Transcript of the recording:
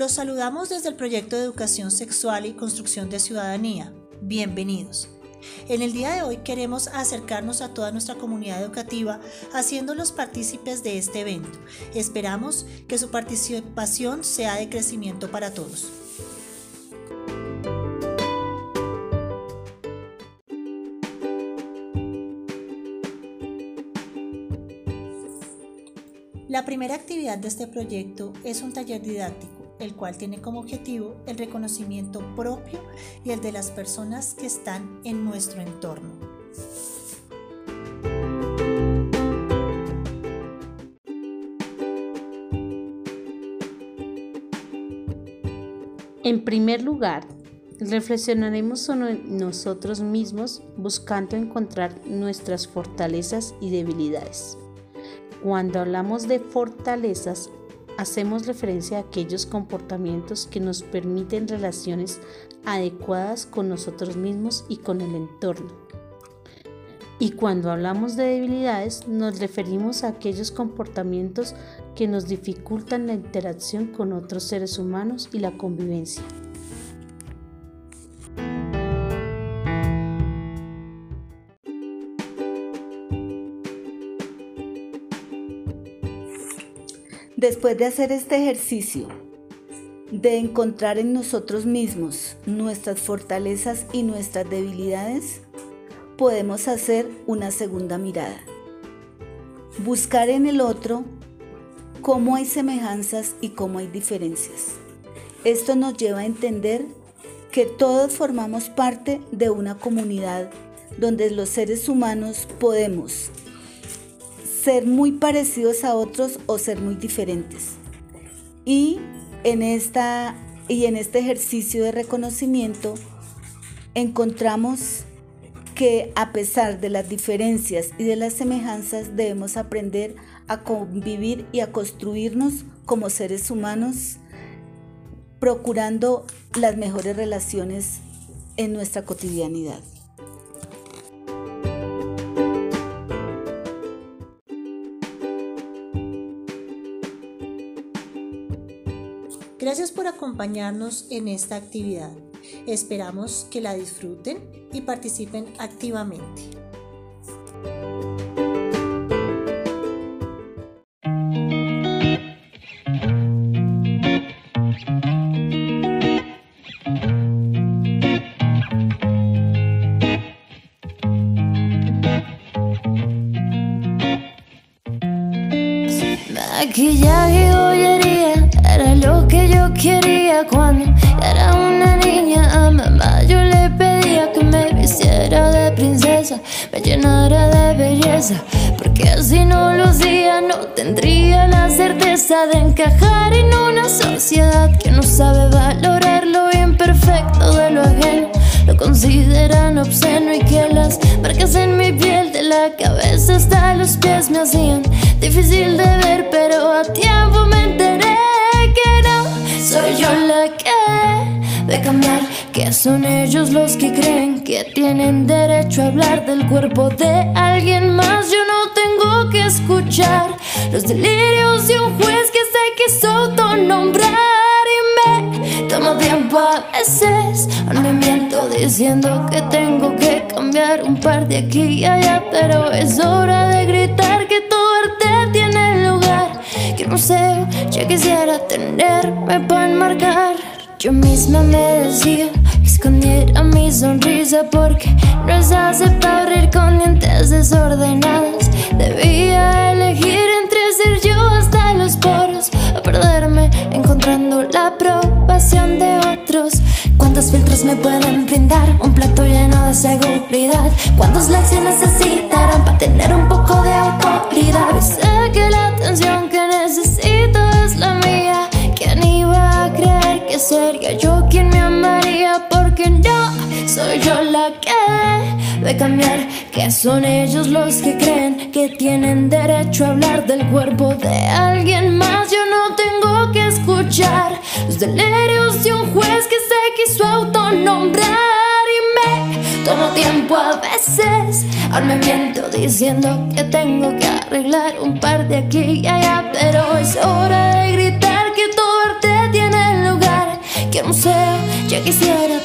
Los saludamos desde el proyecto de educación sexual y construcción de ciudadanía. Bienvenidos. En el día de hoy queremos acercarnos a toda nuestra comunidad educativa haciéndolos partícipes de este evento. Esperamos que su participación sea de crecimiento para todos. La primera actividad de este proyecto es un taller didáctico, el cual tiene como objetivo el reconocimiento propio y el de las personas que están en nuestro entorno. En primer lugar, reflexionaremos sobre nosotros mismos buscando encontrar nuestras fortalezas y debilidades. Cuando hablamos de fortalezas, hacemos referencia a aquellos comportamientos que nos permiten relaciones adecuadas con nosotros mismos y con el entorno. Y cuando hablamos de debilidades, nos referimos a aquellos comportamientos que nos dificultan la interacción con otros seres humanos y la convivencia. Después de hacer este ejercicio, de encontrar en nosotros mismos nuestras fortalezas y nuestras debilidades, podemos hacer una segunda mirada. Buscar en el otro cómo hay semejanzas y cómo hay diferencias. Esto nos lleva a entender que todos formamos parte de una comunidad donde los seres humanos podemos ser muy parecidos a otros o ser muy diferentes. Y en, esta, y en este ejercicio de reconocimiento encontramos que a pesar de las diferencias y de las semejanzas debemos aprender a convivir y a construirnos como seres humanos, procurando las mejores relaciones en nuestra cotidianidad. Gracias por acompañarnos en esta actividad. Esperamos que la disfruten y participen activamente. Maquillaje quería cuando era una niña. A mamá yo le pedía que me vistiera de princesa, me llenara de belleza. Porque si no lo hacía, no tendría la certeza de encajar en una sociedad que no sabe valorar lo imperfecto de lo ajeno. Lo consideran obsceno y que las marcas en mi piel de la cabeza hasta los pies me hacían difícil de ver, pero a tiempo me enteré que son ellos los que creen que tienen derecho a hablar del cuerpo de alguien más. Yo no tengo que escuchar los delirios de un juez que se quiso autonombrar y me tomo tiempo a veces. Me miento diciendo que tengo que cambiar un par de aquí y allá, pero es hora de gritar que todo arte tiene lugar. Que el museo ya quisiera tenerme para enmarcar. Yo misma me decía que escondiera mi sonrisa porque no es aceptable ir con dientes desordenados. Debía elegir entre ser yo hasta los poros o perderme encontrando la aprobación de otros. ¿Cuántos filtros me pueden brindar? Un plato lleno de seguridad. ¿Cuántos likes necesitarán para tener un poco de autoridad? Sé que la atención que cambiar. Que son ellos los que creen que tienen derecho a hablar del cuerpo de alguien más. Yo no tengo que escuchar los delirios de un juez que se quiso autonombrar y me tomo tiempo a veces. Aún me miento diciendo que tengo que arreglar un par de aquí y allá, pero es hora de gritar que todo arte tiene lugar. que museo. Ya quisiera